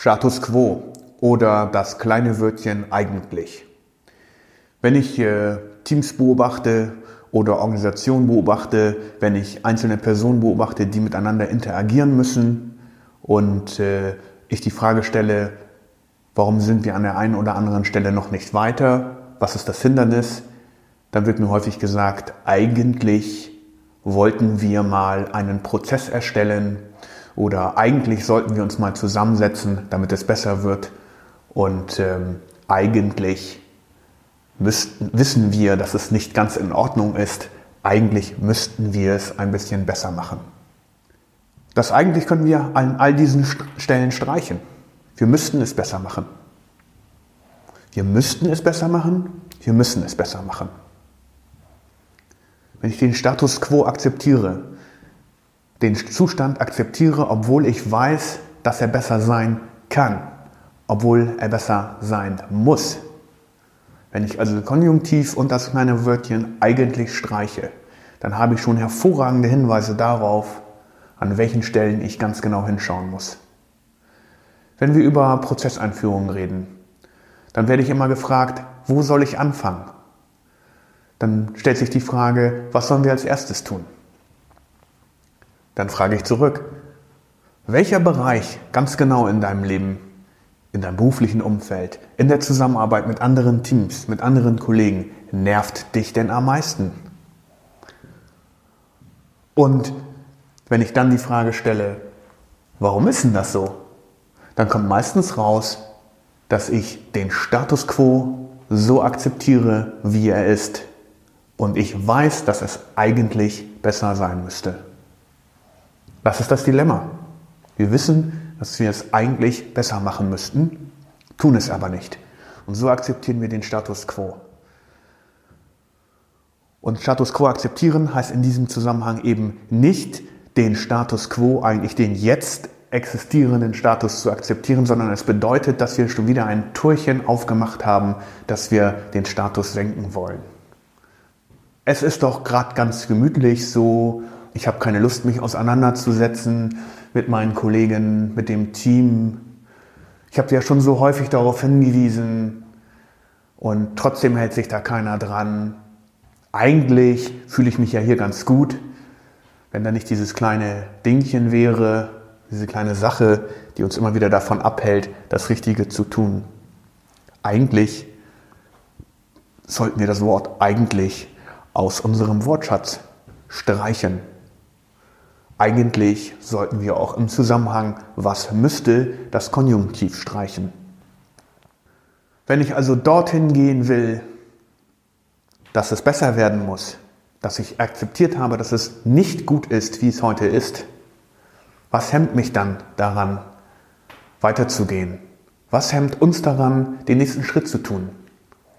Status quo oder das kleine Wörtchen eigentlich. Wenn ich äh, Teams beobachte oder Organisationen beobachte, wenn ich einzelne Personen beobachte, die miteinander interagieren müssen und äh, ich die Frage stelle, warum sind wir an der einen oder anderen Stelle noch nicht weiter, was ist das Hindernis, dann wird mir häufig gesagt, eigentlich wollten wir mal einen Prozess erstellen oder eigentlich sollten wir uns mal zusammensetzen, damit es besser wird und ähm, eigentlich müssten, wissen wir, dass es nicht ganz in Ordnung ist. Eigentlich müssten wir es ein bisschen besser machen. Das eigentlich können wir an all diesen Stellen streichen. Wir müssten es besser machen. Wir müssten es besser machen. Wir müssen es besser machen. Wenn ich den Status quo akzeptiere, den Zustand akzeptiere, obwohl ich weiß, dass er besser sein kann, obwohl er besser sein muss. Wenn ich also Konjunktiv und das kleine Wörtchen eigentlich streiche, dann habe ich schon hervorragende Hinweise darauf, an welchen Stellen ich ganz genau hinschauen muss. Wenn wir über Prozesseinführungen reden, dann werde ich immer gefragt, wo soll ich anfangen? Dann stellt sich die Frage, was sollen wir als erstes tun? Dann frage ich zurück, welcher Bereich ganz genau in deinem Leben in deinem beruflichen Umfeld, in der Zusammenarbeit mit anderen Teams, mit anderen Kollegen, nervt dich denn am meisten? Und wenn ich dann die Frage stelle, warum ist denn das so? Dann kommt meistens raus, dass ich den Status quo so akzeptiere, wie er ist. Und ich weiß, dass es eigentlich besser sein müsste. Das ist das Dilemma. Wir wissen, dass wir es eigentlich besser machen müssten, tun es aber nicht. Und so akzeptieren wir den Status quo. Und Status quo akzeptieren heißt in diesem Zusammenhang eben nicht den Status quo, eigentlich den jetzt existierenden Status zu akzeptieren, sondern es bedeutet, dass wir schon wieder ein Turchen aufgemacht haben, dass wir den Status senken wollen. Es ist doch gerade ganz gemütlich so, ich habe keine Lust, mich auseinanderzusetzen, mit meinen Kollegen, mit dem Team. Ich habe ja schon so häufig darauf hingewiesen und trotzdem hält sich da keiner dran. Eigentlich fühle ich mich ja hier ganz gut, wenn da nicht dieses kleine Dingchen wäre, diese kleine Sache, die uns immer wieder davon abhält, das Richtige zu tun. Eigentlich sollten wir das Wort eigentlich aus unserem Wortschatz streichen. Eigentlich sollten wir auch im Zusammenhang was müsste das Konjunktiv streichen. Wenn ich also dorthin gehen will, dass es besser werden muss, dass ich akzeptiert habe, dass es nicht gut ist, wie es heute ist, was hemmt mich dann daran, weiterzugehen? Was hemmt uns daran, den nächsten Schritt zu tun?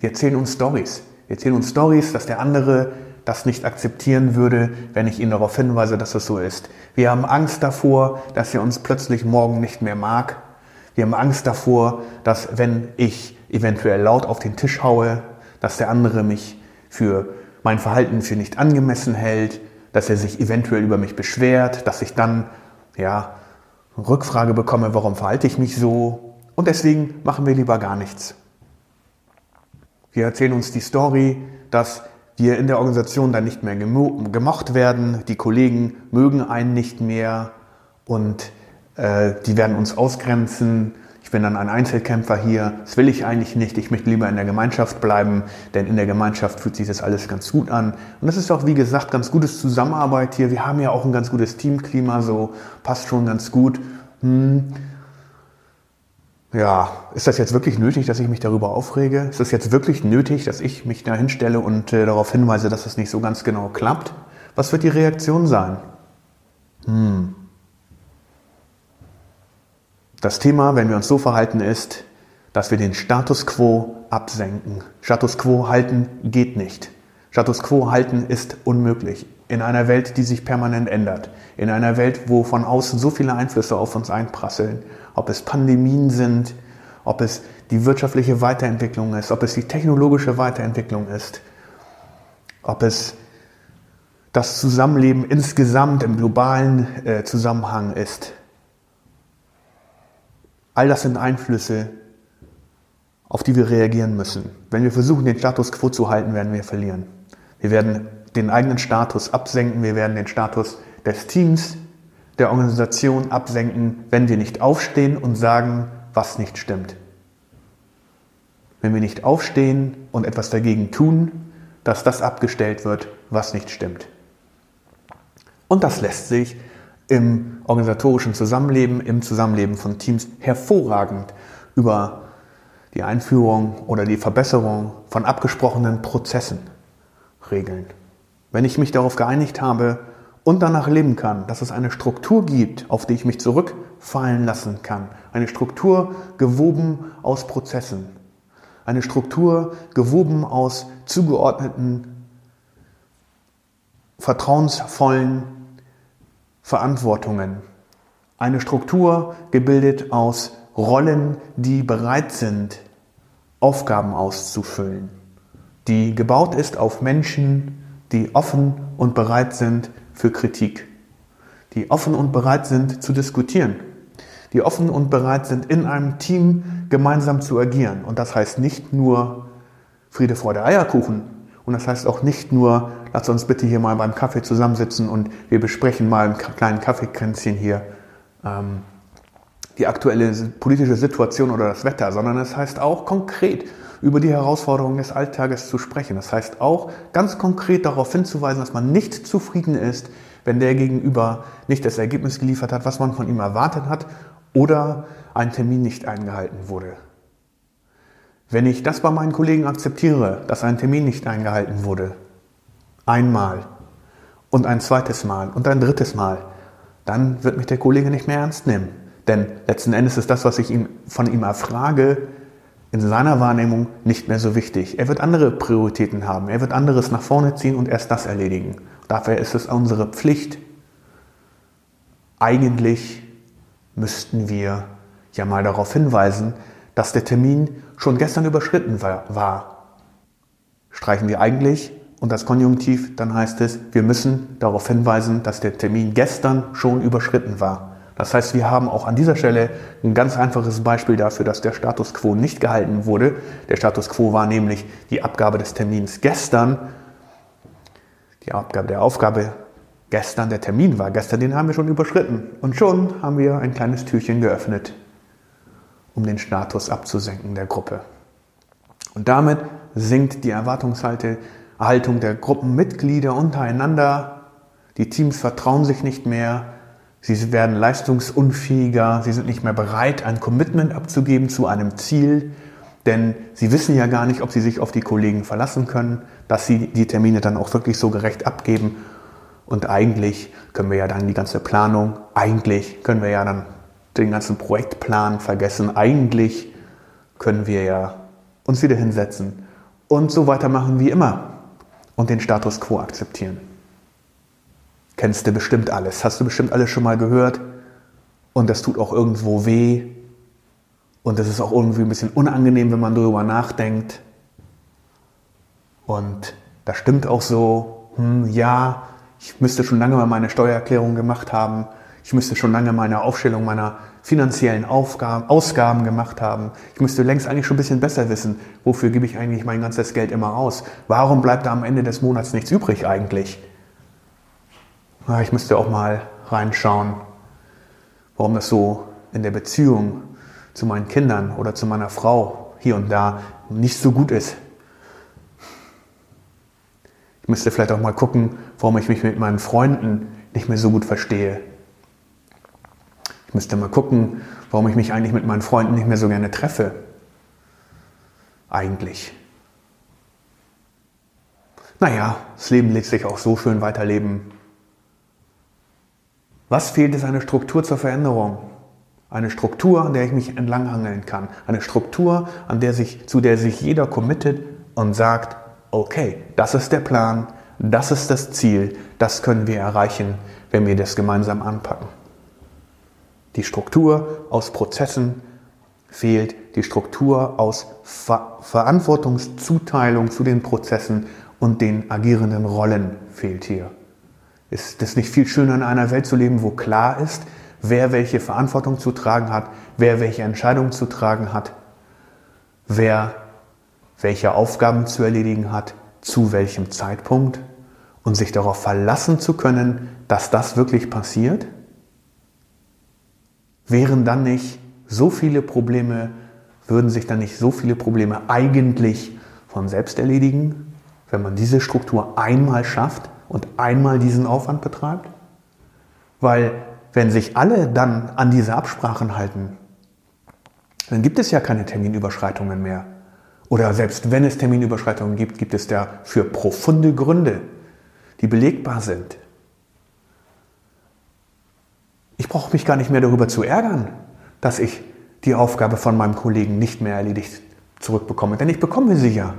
Wir erzählen uns Stories. Wir erzählen uns Stories, dass der andere das nicht akzeptieren würde, wenn ich ihn darauf hinweise, dass es so ist. Wir haben Angst davor, dass er uns plötzlich morgen nicht mehr mag. Wir haben Angst davor, dass wenn ich eventuell laut auf den Tisch haue, dass der andere mich für mein Verhalten für nicht angemessen hält, dass er sich eventuell über mich beschwert, dass ich dann ja Rückfrage bekomme, warum verhalte ich mich so? Und deswegen machen wir lieber gar nichts. Wir erzählen uns die Story, dass wir in der Organisation dann nicht mehr gemocht werden, die Kollegen mögen einen nicht mehr und äh, die werden uns ausgrenzen. Ich bin dann ein Einzelkämpfer hier, das will ich eigentlich nicht, ich möchte lieber in der Gemeinschaft bleiben, denn in der Gemeinschaft fühlt sich das alles ganz gut an. Und das ist auch, wie gesagt, ganz gutes Zusammenarbeit hier. Wir haben ja auch ein ganz gutes Teamklima, so passt schon ganz gut. Hm ja, ist das jetzt wirklich nötig, dass ich mich darüber aufrege? Ist das jetzt wirklich nötig, dass ich mich da hinstelle und äh, darauf hinweise, dass das nicht so ganz genau klappt? Was wird die Reaktion sein? Hm. Das Thema, wenn wir uns so verhalten, ist, dass wir den Status quo absenken. Status quo halten geht nicht. Status quo halten ist unmöglich. In einer Welt, die sich permanent ändert. In einer Welt, wo von außen so viele Einflüsse auf uns einprasseln ob es Pandemien sind, ob es die wirtschaftliche Weiterentwicklung ist, ob es die technologische Weiterentwicklung ist, ob es das Zusammenleben insgesamt im globalen äh, Zusammenhang ist. All das sind Einflüsse, auf die wir reagieren müssen. Wenn wir versuchen, den Status quo zu halten, werden wir verlieren. Wir werden den eigenen Status absenken, wir werden den Status des Teams, der Organisation absenken, wenn wir nicht aufstehen und sagen, was nicht stimmt. Wenn wir nicht aufstehen und etwas dagegen tun, dass das abgestellt wird, was nicht stimmt. Und das lässt sich im organisatorischen Zusammenleben, im Zusammenleben von Teams hervorragend über die Einführung oder die Verbesserung von abgesprochenen Prozessen regeln. Wenn ich mich darauf geeinigt habe und danach leben kann, dass es eine Struktur gibt, auf die ich mich zurückfallen lassen kann, eine Struktur gewoben aus Prozessen, eine Struktur gewoben aus zugeordneten, vertrauensvollen Verantwortungen, eine Struktur gebildet aus Rollen, die bereit sind, Aufgaben auszufüllen, die gebaut ist auf Menschen, die offen und bereit sind für Kritik, die offen und bereit sind zu diskutieren, die offen und bereit sind, in einem Team gemeinsam zu agieren. Und das heißt nicht nur Friede, Freude, Eierkuchen. Und das heißt auch nicht nur, lass uns bitte hier mal beim Kaffee zusammensitzen und wir besprechen mal im kleinen Kaffeekränzchen hier ähm, die aktuelle politische Situation oder das Wetter, sondern es heißt auch konkret über die Herausforderungen des Alltages zu sprechen. Das heißt auch ganz konkret darauf hinzuweisen, dass man nicht zufrieden ist, wenn der Gegenüber nicht das Ergebnis geliefert hat, was man von ihm erwartet hat oder ein Termin nicht eingehalten wurde. Wenn ich das bei meinen Kollegen akzeptiere, dass ein Termin nicht eingehalten wurde, einmal und ein zweites Mal und ein drittes Mal, dann wird mich der Kollege nicht mehr ernst nehmen. Denn letzten Endes ist das, was ich ihm, von ihm erfrage, in seiner Wahrnehmung nicht mehr so wichtig. Er wird andere Prioritäten haben. Er wird anderes nach vorne ziehen und erst das erledigen. Dafür ist es unsere Pflicht. Eigentlich müssten wir ja mal darauf hinweisen, dass der Termin schon gestern überschritten war. Streichen wir eigentlich und das Konjunktiv, dann heißt es, wir müssen darauf hinweisen, dass der Termin gestern schon überschritten war. Das heißt, wir haben auch an dieser Stelle ein ganz einfaches Beispiel dafür, dass der Status quo nicht gehalten wurde. Der Status quo war nämlich die Abgabe des Termins gestern. Die Abgabe der Aufgabe gestern, der Termin war gestern, den haben wir schon überschritten. Und schon haben wir ein kleines Türchen geöffnet, um den Status abzusenken der Gruppe. Und damit sinkt die Erwartungshaltung der Gruppenmitglieder untereinander. Die Teams vertrauen sich nicht mehr. Sie werden leistungsunfähiger, sie sind nicht mehr bereit, ein Commitment abzugeben zu einem Ziel, denn sie wissen ja gar nicht, ob sie sich auf die Kollegen verlassen können, dass sie die Termine dann auch wirklich so gerecht abgeben. Und eigentlich können wir ja dann die ganze Planung, eigentlich können wir ja dann den ganzen Projektplan vergessen, eigentlich können wir ja uns wieder hinsetzen und so weitermachen wie immer und den Status quo akzeptieren. Kennst du bestimmt alles, hast du bestimmt alles schon mal gehört und das tut auch irgendwo weh und das ist auch irgendwie ein bisschen unangenehm, wenn man darüber nachdenkt. Und das stimmt auch so, hm, ja, ich müsste schon lange mal meine Steuererklärung gemacht haben, ich müsste schon lange meine Aufstellung meiner finanziellen Aufgaben, Ausgaben gemacht haben. Ich müsste längst eigentlich schon ein bisschen besser wissen, wofür gebe ich eigentlich mein ganzes Geld immer aus? Warum bleibt da am Ende des Monats nichts übrig eigentlich? Ich müsste auch mal reinschauen, warum das so in der Beziehung zu meinen Kindern oder zu meiner Frau hier und da nicht so gut ist. Ich müsste vielleicht auch mal gucken, warum ich mich mit meinen Freunden nicht mehr so gut verstehe. Ich müsste mal gucken, warum ich mich eigentlich mit meinen Freunden nicht mehr so gerne treffe. Eigentlich. Naja, das Leben lässt sich auch so schön weiterleben, was fehlt, ist eine Struktur zur Veränderung. Eine Struktur, an der ich mich entlanghangeln kann. Eine Struktur, an der sich, zu der sich jeder committet und sagt, okay, das ist der Plan, das ist das Ziel, das können wir erreichen, wenn wir das gemeinsam anpacken. Die Struktur aus Prozessen fehlt, die Struktur aus Ver Verantwortungszuteilung zu den Prozessen und den agierenden Rollen fehlt hier. Ist es nicht viel schöner, in einer Welt zu leben, wo klar ist, wer welche Verantwortung zu tragen hat, wer welche Entscheidungen zu tragen hat, wer welche Aufgaben zu erledigen hat, zu welchem Zeitpunkt und sich darauf verlassen zu können, dass das wirklich passiert? Wären dann nicht so viele Probleme, würden sich dann nicht so viele Probleme eigentlich von selbst erledigen, wenn man diese Struktur einmal schafft und einmal diesen Aufwand betreibt? Weil wenn sich alle dann an diese Absprachen halten, dann gibt es ja keine Terminüberschreitungen mehr. Oder selbst wenn es Terminüberschreitungen gibt, gibt es dafür profunde Gründe, die belegbar sind. Ich brauche mich gar nicht mehr darüber zu ärgern, dass ich die Aufgabe von meinem Kollegen nicht mehr erledigt zurückbekomme, denn ich bekomme sie ja.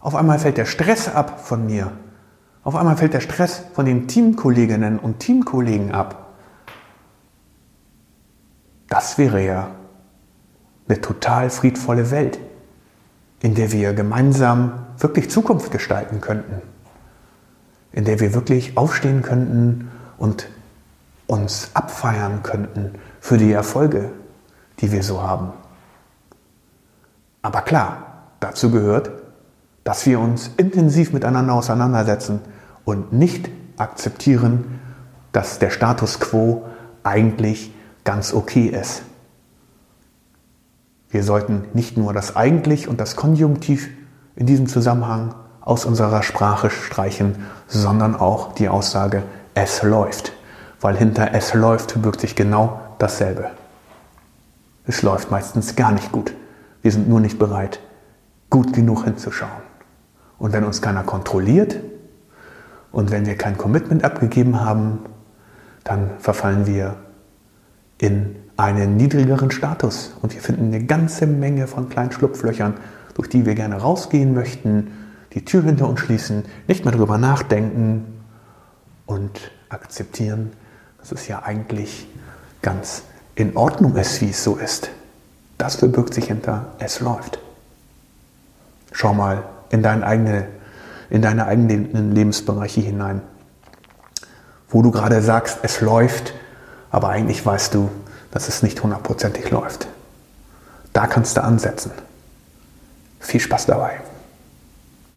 Auf einmal fällt der Stress ab von mir. Auf einmal fällt der Stress von den Teamkolleginnen und Teamkollegen ab. Das wäre ja eine total friedvolle Welt, in der wir gemeinsam wirklich Zukunft gestalten könnten, in der wir wirklich aufstehen könnten und uns abfeiern könnten für die Erfolge, die wir so haben. Aber klar, dazu gehört, dass wir uns intensiv miteinander auseinandersetzen und nicht akzeptieren, dass der Status quo eigentlich ganz okay ist. Wir sollten nicht nur das eigentlich und das Konjunktiv in diesem Zusammenhang aus unserer Sprache streichen, sondern auch die Aussage es läuft, weil hinter es läuft birgt sich genau dasselbe. Es läuft meistens gar nicht gut. Wir sind nur nicht bereit, gut genug hinzuschauen. Und wenn uns keiner kontrolliert und wenn wir kein Commitment abgegeben haben, dann verfallen wir in einen niedrigeren Status. Und wir finden eine ganze Menge von kleinen Schlupflöchern, durch die wir gerne rausgehen möchten, die Tür hinter uns schließen, nicht mehr darüber nachdenken und akzeptieren, dass es ja eigentlich ganz in Ordnung ist, wie es so ist. Das verbirgt sich hinter es läuft. Schau mal in, dein eigene, in deine eigenen Lebensbereiche hinein, wo du gerade sagst, es läuft, aber eigentlich weißt du, dass es nicht hundertprozentig läuft. Da kannst du ansetzen. Viel Spaß dabei.